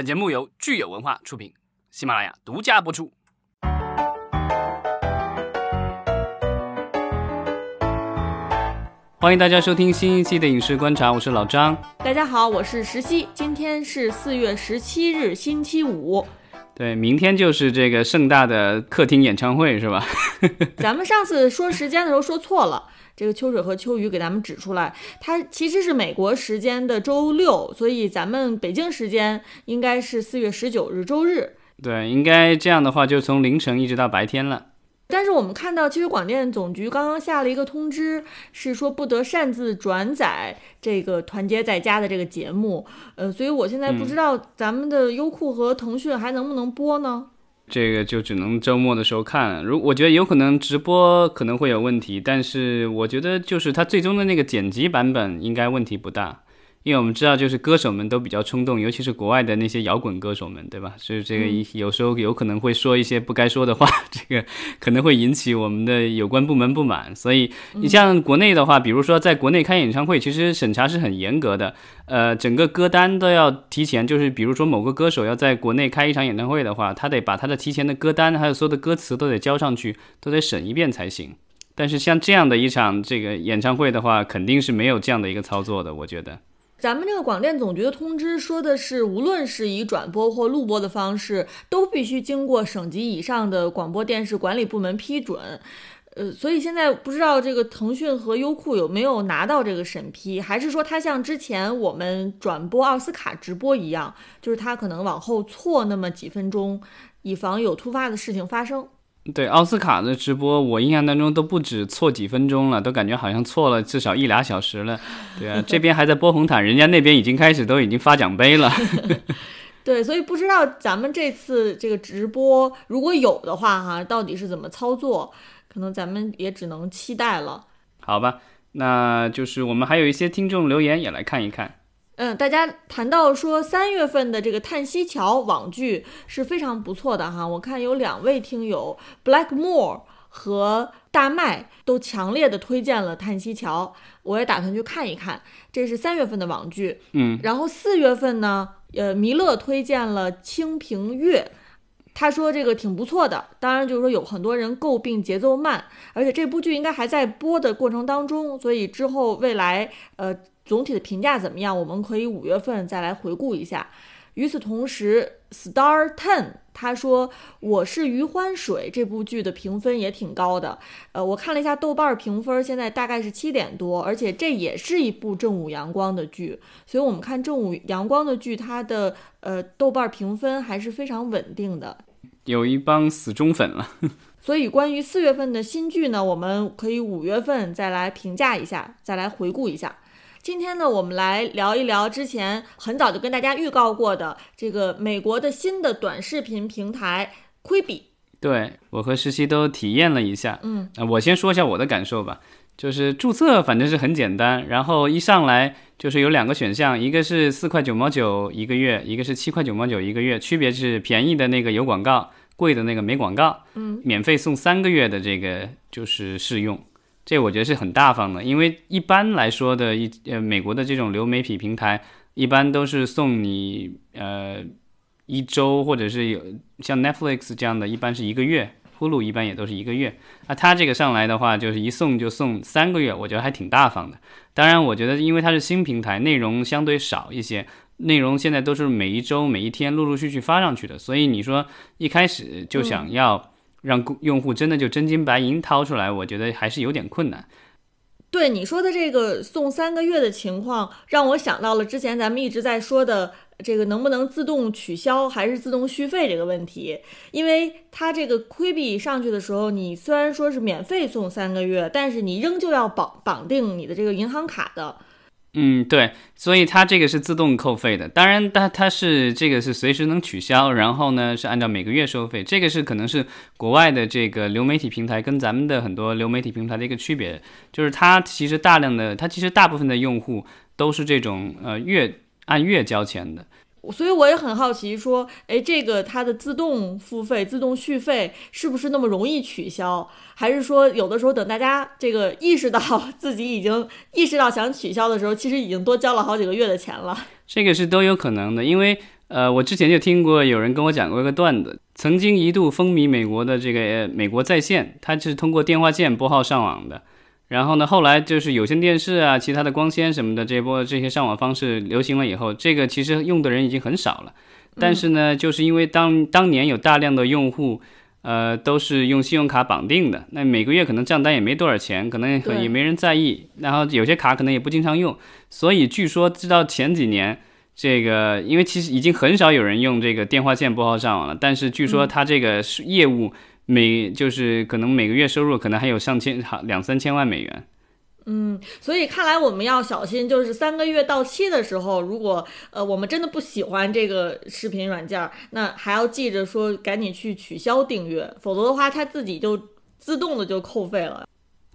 本节目由聚友文化出品，喜马拉雅独家播出。欢迎大家收听新一期的《影视观察》，我是老张。大家好，我是石溪。今天是四月十七日，星期五。对，明天就是这个盛大的客厅演唱会，是吧？咱们上次说时间的时候说错了，这个秋水和秋雨给咱们指出来，它其实是美国时间的周六，所以咱们北京时间应该是四月十九日周日。对，应该这样的话，就从凌晨一直到白天了。但是我们看到，其实广电总局刚刚下了一个通知，是说不得擅自转载这个《团结在家》的这个节目。呃，所以我现在不知道咱们的优酷和腾讯还能不能播呢？这个就只能周末的时候看。如我觉得有可能直播可能会有问题，但是我觉得就是它最终的那个剪辑版本应该问题不大。因为我们知道，就是歌手们都比较冲动，尤其是国外的那些摇滚歌手们，对吧？所以这个有时候有可能会说一些不该说的话，这个可能会引起我们的有关部门不满。所以你像国内的话，比如说在国内开演唱会，其实审查是很严格的，呃，整个歌单都要提前，就是比如说某个歌手要在国内开一场演唱会的话，他得把他的提前的歌单还有所有的歌词都得交上去，都得审一遍才行。但是像这样的一场这个演唱会的话，肯定是没有这样的一个操作的，我觉得。咱们这个广电总局的通知说的是，无论是以转播或录播的方式，都必须经过省级以上的广播电视管理部门批准。呃，所以现在不知道这个腾讯和优酷有没有拿到这个审批，还是说它像之前我们转播奥斯卡直播一样，就是它可能往后错那么几分钟，以防有突发的事情发生。对奥斯卡的直播，我印象当中都不止错几分钟了，都感觉好像错了至少一俩小时了。对啊，这边还在播红毯，人家那边已经开始都已经发奖杯了。对，所以不知道咱们这次这个直播如果有的话，哈，到底是怎么操作，可能咱们也只能期待了。好吧，那就是我们还有一些听众留言也来看一看。嗯，大家谈到说三月份的这个《叹息桥》网剧是非常不错的哈，我看有两位听友 Blackmore 和大麦都强烈的推荐了《叹息桥》，我也打算去看一看。这是三月份的网剧，嗯，然后四月份呢，呃，弥勒推荐了《清平乐》，他说这个挺不错的，当然就是说有很多人诟病节奏慢，而且这部剧应该还在播的过程当中，所以之后未来呃。总体的评价怎么样？我们可以五月份再来回顾一下。与此同时，Star Ten 他说《我是余欢水》这部剧的评分也挺高的。呃，我看了一下豆瓣评分，现在大概是七点多，而且这也是一部正午阳光的剧。所以，我们看正午阳光的剧，它的呃豆瓣评分还是非常稳定的。有一帮死忠粉了。所以，关于四月份的新剧呢，我们可以五月份再来评价一下，再来回顾一下。今天呢，我们来聊一聊之前很早就跟大家预告过的这个美国的新的短视频平台 Quibi。对我和实习都体验了一下，嗯，我先说一下我的感受吧。就是注册反正是很简单，然后一上来就是有两个选项，一个是四块九毛九一个月，一个是七块九毛九一个月，区别是便宜的那个有广告，贵的那个没广告，嗯，免费送三个月的这个就是试用。这我觉得是很大方的，因为一般来说的一呃美国的这种流媒体平台，一般都是送你呃一周或者是有像 Netflix 这样的，一般是一个月，，Hulu 一般也都是一个月。那它这个上来的话，就是一送就送三个月，我觉得还挺大方的。当然，我觉得因为它是新平台，内容相对少一些，内容现在都是每一周每一天陆陆续续发上去的，所以你说一开始就想要。让用户真的就真金白银掏出来，我觉得还是有点困难。对你说的这个送三个月的情况，让我想到了之前咱们一直在说的这个能不能自动取消还是自动续费这个问题。因为它这个亏币上去的时候，你虽然说是免费送三个月，但是你仍旧要绑绑定你的这个银行卡的。嗯，对，所以它这个是自动扣费的，当然它它是这个是随时能取消，然后呢是按照每个月收费，这个是可能是国外的这个流媒体平台跟咱们的很多流媒体平台的一个区别，就是它其实大量的它其实大部分的用户都是这种呃月按月交钱的。所以我也很好奇，说，哎，这个它的自动付费、自动续费是不是那么容易取消？还是说，有的时候等大家这个意识到 自己已经意识到想取消的时候，其实已经多交了好几个月的钱了？这个是都有可能的，因为呃，我之前就听过有人跟我讲过一个段子，曾经一度风靡美国的这个美国在线，它是通过电话线拨号上网的。然后呢，后来就是有线电视啊，其他的光纤什么的这波这些上网方式流行了以后，这个其实用的人已经很少了。但是呢，就是因为当当年有大量的用户，呃，都是用信用卡绑定的，那每个月可能账单也没多少钱，可能也没人在意。然后有些卡可能也不经常用，所以据说直到前几年，这个因为其实已经很少有人用这个电话线拨号上网了，但是据说它这个业务。每就是可能每个月收入可能还有上千好两三千万美元，嗯，所以看来我们要小心，就是三个月到期的时候，如果呃我们真的不喜欢这个视频软件，那还要记着说赶紧去取消订阅，否则的话它自己就自动的就扣费了。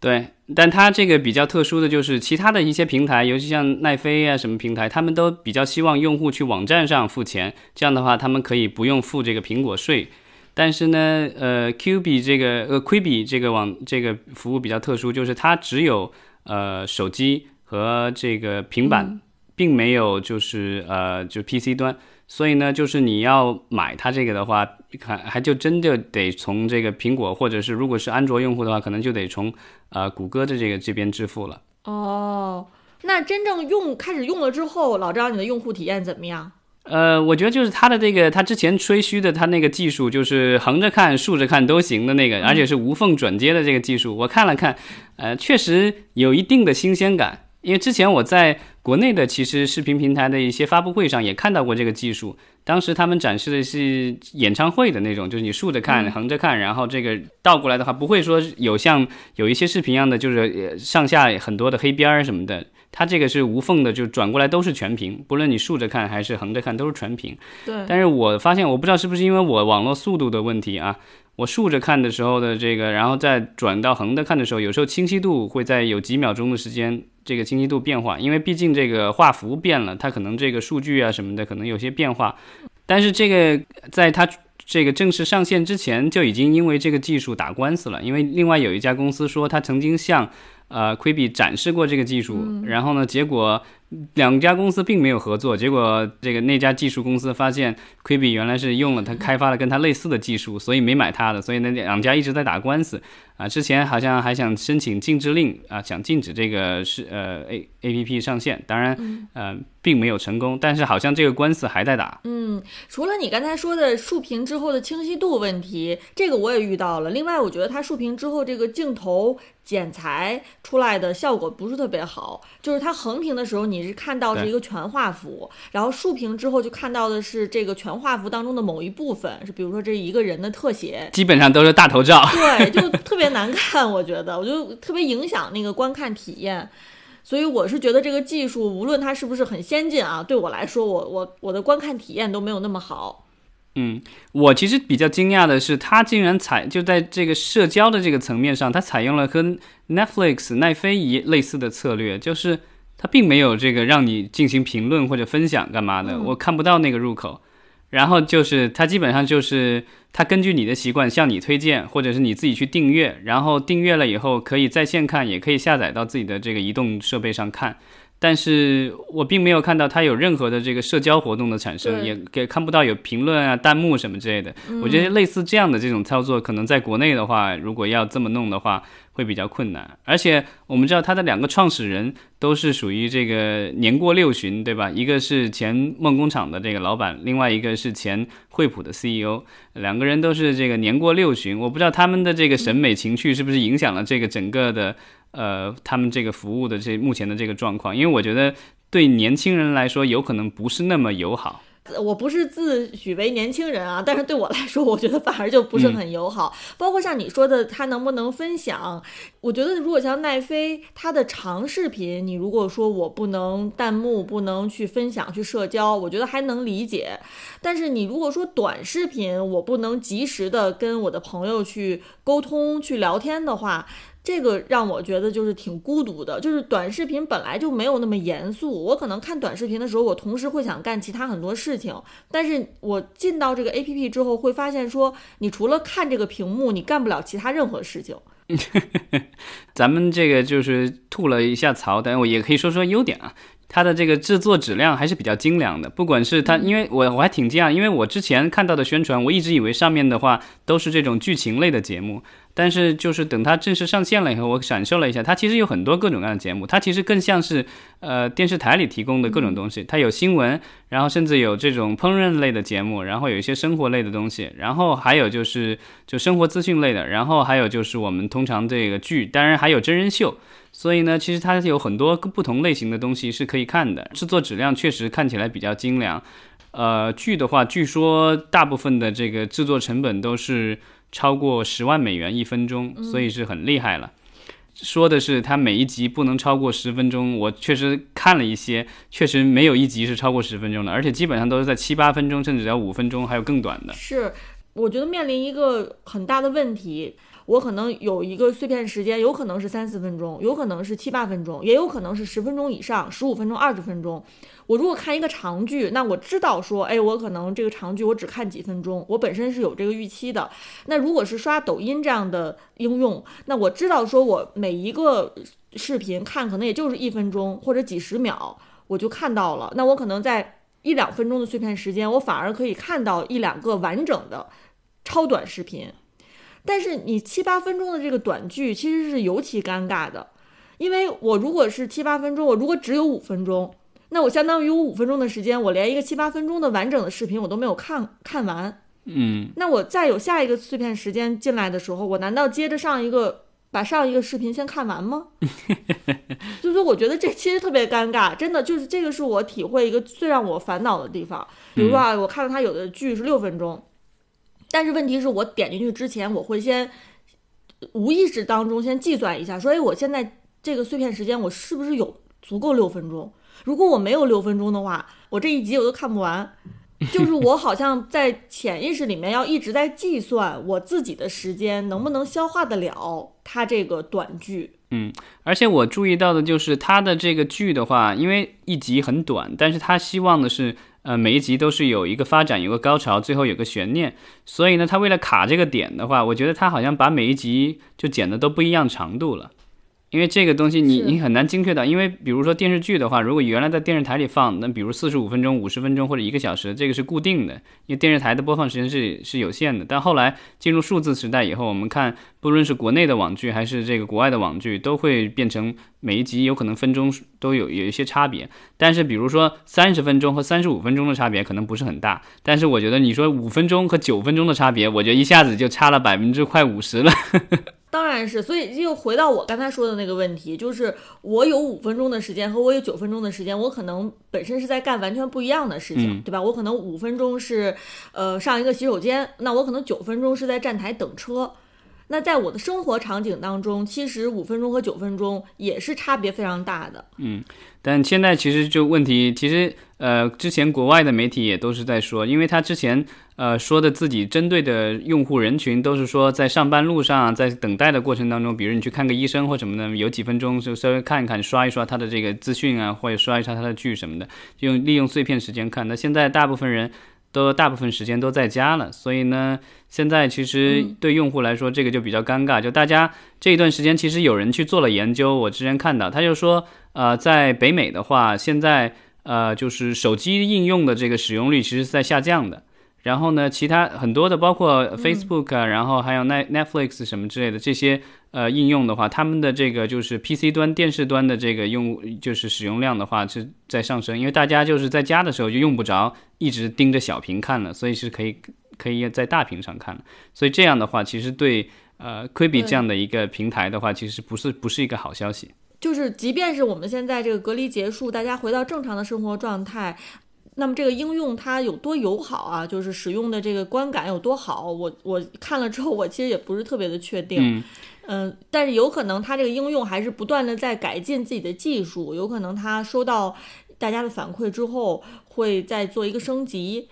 对，但它这个比较特殊的就是其他的一些平台，尤其像奈飞啊什么平台，他们都比较希望用户去网站上付钱，这样的话他们可以不用付这个苹果税。但是呢，呃，Q 币这个呃 Quibi 这个网这个服务比较特殊，就是它只有呃手机和这个平板，并没有就是呃就 PC 端，所以呢，就是你要买它这个的话，还还就真的得从这个苹果，或者是如果是安卓用户的话，可能就得从呃谷歌的这个这边支付了。哦，那真正用开始用了之后，老张你的用户体验怎么样？呃，我觉得就是他的这个，他之前吹嘘的他那个技术，就是横着看、竖着看都行的那个，而且是无缝转接的这个技术，我看了看，呃，确实有一定的新鲜感。因为之前我在国内的其实视频平台的一些发布会上也看到过这个技术，当时他们展示的是演唱会的那种，就是你竖着看、横着看，然后这个倒过来的话，不会说有像有一些视频一样的，就是上下很多的黑边儿什么的。它这个是无缝的，就转过来都是全屏，不论你竖着看还是横着看都是全屏。对。但是我发现，我不知道是不是因为我网络速度的问题啊，我竖着看的时候的这个，然后再转到横着看的时候，有时候清晰度会在有几秒钟的时间，这个清晰度变化，因为毕竟这个画幅变了，它可能这个数据啊什么的可能有些变化。但是这个在它这个正式上线之前，就已经因为这个技术打官司了，因为另外有一家公司说，它曾经向呃，Quibi 展示过这个技术，然后呢，结果两家公司并没有合作，结果这个那家技术公司发现 Quibi 原来是用了他开发了跟他类似的技术，所以没买他的，所以那两家一直在打官司。啊，之前好像还想申请禁止令啊，想禁止这个是呃 A A P P 上线，当然呃并没有成功，但是好像这个官司还在打。嗯，除了你刚才说的竖屏之后的清晰度问题，这个我也遇到了。另外，我觉得它竖屏之后这个镜头剪裁出来的效果不是特别好，就是它横屏的时候你是看到是一个全画幅，然后竖屏之后就看到的是这个全画幅当中的某一部分，是比如说这一个人的特写，基本上都是大头照。对，就 特别。难看，我觉得，我就特别影响那个观看体验，所以我是觉得这个技术无论它是不是很先进啊，对我来说，我我我的观看体验都没有那么好。嗯，我其实比较惊讶的是，它竟然采就在这个社交的这个层面上，它采用了跟 Netflix 奈飞一类似的策略，就是它并没有这个让你进行评论或者分享干嘛的，我看不到那个入口。然后就是它基本上就是它根据你的习惯向你推荐，或者是你自己去订阅，然后订阅了以后可以在线看，也可以下载到自己的这个移动设备上看。但是我并没有看到它有任何的这个社交活动的产生，也也看不到有评论啊、弹幕什么之类的。我觉得类似这样的这种操作，可能在国内的话，如果要这么弄的话。会比较困难，而且我们知道他的两个创始人都是属于这个年过六旬，对吧？一个是前梦工厂的这个老板，另外一个是前惠普的 CEO，两个人都是这个年过六旬。我不知道他们的这个审美情趣是不是影响了这个整个的呃他们这个服务的这目前的这个状况，因为我觉得对年轻人来说有可能不是那么友好。我不是自诩为年轻人啊，但是对我来说，我觉得反而就不是很友好。包括像你说的，他能不能分享？我觉得如果像奈飞，他的长视频，你如果说我不能弹幕，不能去分享、去社交，我觉得还能理解。但是你如果说短视频，我不能及时的跟我的朋友去沟通、去聊天的话。这个让我觉得就是挺孤独的，就是短视频本来就没有那么严肃。我可能看短视频的时候，我同时会想干其他很多事情。但是我进到这个 A P P 之后，会发现说，你除了看这个屏幕，你干不了其他任何事情。咱们这个就是吐了一下槽，但我也可以说说优点啊。它的这个制作质量还是比较精良的。不管是它，因为我我还挺惊讶，因为我之前看到的宣传，我一直以为上面的话都是这种剧情类的节目。但是就是等它正式上线了以后，我感受了一下，它其实有很多各种各样的节目，它其实更像是呃电视台里提供的各种东西。它有新闻，然后甚至有这种烹饪类的节目，然后有一些生活类的东西，然后还有就是就生活资讯类的，然后还有就是我们通常这个剧，当然还有真人秀。所以呢，其实它有很多不同类型的东西是可以看的，制作质量确实看起来比较精良。呃，剧的话，据说大部分的这个制作成本都是。超过十万美元一分钟，所以是很厉害了。说的是它每一集不能超过十分钟，我确实看了一些，确实没有一集是超过十分钟的，而且基本上都是在七八分钟，甚至要五分钟，还有更短的。是，我觉得面临一个很大的问题。我可能有一个碎片时间，有可能是三四分钟，有可能是七八分钟，也有可能是十分钟以上，十五分钟、二十分钟。我如果看一个长剧，那我知道说，哎，我可能这个长剧我只看几分钟，我本身是有这个预期的。那如果是刷抖音这样的应用，那我知道说我每一个视频看可能也就是一分钟或者几十秒，我就看到了。那我可能在一两分钟的碎片时间，我反而可以看到一两个完整的超短视频。但是你七八分钟的这个短剧其实是尤其尴尬的，因为我如果是七八分钟，我如果只有五分钟，那我相当于我五分钟的时间，我连一个七八分钟的完整的视频我都没有看看完。嗯，那我再有下一个碎片时间进来的时候，我难道接着上一个把上一个视频先看完吗？就是说，我觉得这其实特别尴尬，真的就是这个是我体会一个最让我烦恼的地方。比如说啊，我看到他有的剧是六分钟。但是问题是我点进去之前，我会先无意识当中先计算一下，说，哎，我现在这个碎片时间我是不是有足够六分钟？如果我没有六分钟的话，我这一集我都看不完。就是 我好像在潜意识里面要一直在计算我自己的时间能不能消化得了他这个短剧。嗯，而且我注意到的就是他的这个剧的话，因为一集很短，但是他希望的是。呃，每一集都是有一个发展，有个高潮，最后有个悬念。所以呢，他为了卡这个点的话，我觉得他好像把每一集就剪的都不一样长度了。因为这个东西你你很难精确到，因为比如说电视剧的话，如果原来在电视台里放，那比如四十五分钟、五十分钟或者一个小时，这个是固定的，因为电视台的播放时间是是有限的。但后来进入数字时代以后，我们看不论是国内的网剧还是这个国外的网剧，都会变成每一集有可能分钟都有有一些差别。但是比如说三十分钟和三十五分钟的差别可能不是很大，但是我觉得你说五分钟和九分钟的差别，我觉得一下子就差了百分之快五十了。当然是，所以又回到我刚才说的那个问题，就是我有五分钟的时间和我有九分钟的时间，我可能本身是在干完全不一样的事情，对吧？我可能五分钟是，呃，上一个洗手间，那我可能九分钟是在站台等车。那在我的生活场景当中，其实五分钟和九分钟也是差别非常大的。嗯，但现在其实就问题，其实呃，之前国外的媒体也都是在说，因为他之前呃说的自己针对的用户人群都是说在上班路上，在等待的过程当中，比如你去看个医生或什么的，有几分钟就稍微看一看，刷一刷他的这个资讯啊，或者刷一刷他的剧什么的，用利用碎片时间看。那现在大部分人。都大部分时间都在家了，所以呢，现在其实对用户来说，这个就比较尴尬。就大家这一段时间，其实有人去做了研究，我之前看到，他就说，呃，在北美的话，现在呃，就是手机应用的这个使用率其实是在下降的。然后呢，其他很多的，包括 Facebook 啊，然后还有 Net Netflix 什么之类的这些呃应用的话，他们的这个就是 PC 端、电视端的这个用就是使用量的话是在上升，因为大家就是在家的时候就用不着一直盯着小屏看了，所以是可以可以在大屏上看了。所以这样的话，其实对呃 Quibi 这样的一个平台的话，其实不是不是一个好消息。就是即便是我们现在这个隔离结束，大家回到正常的生活状态。那么这个应用它有多友好啊？就是使用的这个观感有多好？我我看了之后，我其实也不是特别的确定。嗯，但是有可能它这个应用还是不断的在改进自己的技术，有可能它收到大家的反馈之后，会再做一个升级。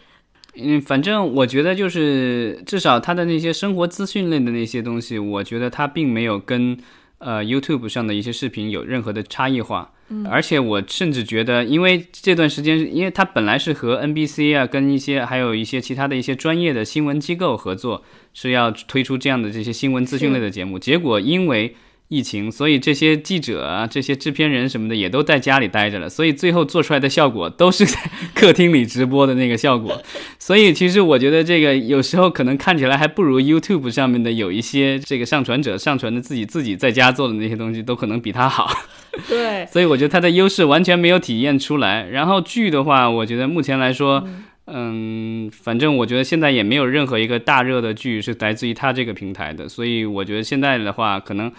嗯，反正我觉得就是至少它的那些生活资讯类的那些东西，我觉得它并没有跟呃 YouTube 上的一些视频有任何的差异化。而且我甚至觉得，因为这段时间，因为他本来是和 NBC 啊，跟一些还有一些其他的一些专业的新闻机构合作，是要推出这样的这些新闻资讯类的节目。结果因为疫情，所以这些记者啊、这些制片人什么的也都在家里待着了，所以最后做出来的效果都是在 客厅里直播的那个效果。所以其实我觉得这个有时候可能看起来还不如 YouTube 上面的有一些这个上传者上传的自己自己在家做的那些东西都可能比它好。对，所以我觉得它的优势完全没有体验出来。然后剧的话，我觉得目前来说。嗯，反正我觉得现在也没有任何一个大热的剧是来自于它这个平台的，所以我觉得现在的话，可能，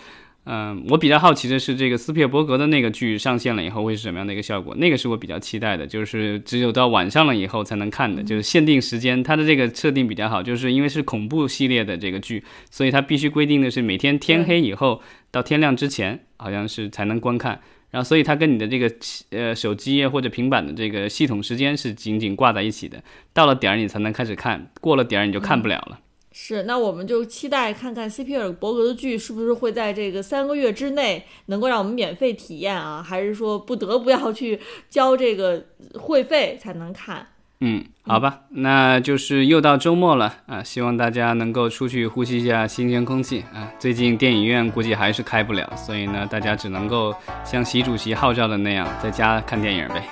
嗯，我比较好奇的是这个斯皮尔伯格的那个剧上线了以后会是什么样的一个效果，那个是我比较期待的，就是只有到晚上了以后才能看的，就是限定时间，它的这个设定比较好，就是因为是恐怖系列的这个剧，所以它必须规定的是每天天黑以后到天亮之前，好像是才能观看。然后，所以它跟你的这个呃手机或者平板的这个系统时间是紧紧挂在一起的，到了点儿你才能开始看，过了点儿你就看不了了。是，那我们就期待看看斯皮尔伯格的剧是不是会在这个三个月之内能够让我们免费体验啊，还是说不得不要去交这个会费才能看？嗯，好吧，那就是又到周末了啊，希望大家能够出去呼吸一下新鲜空气啊。最近电影院估计还是开不了，所以呢，大家只能够像习主席号召的那样，在家看电影呗。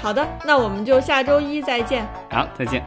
好的，那我们就下周一再见。好，再见。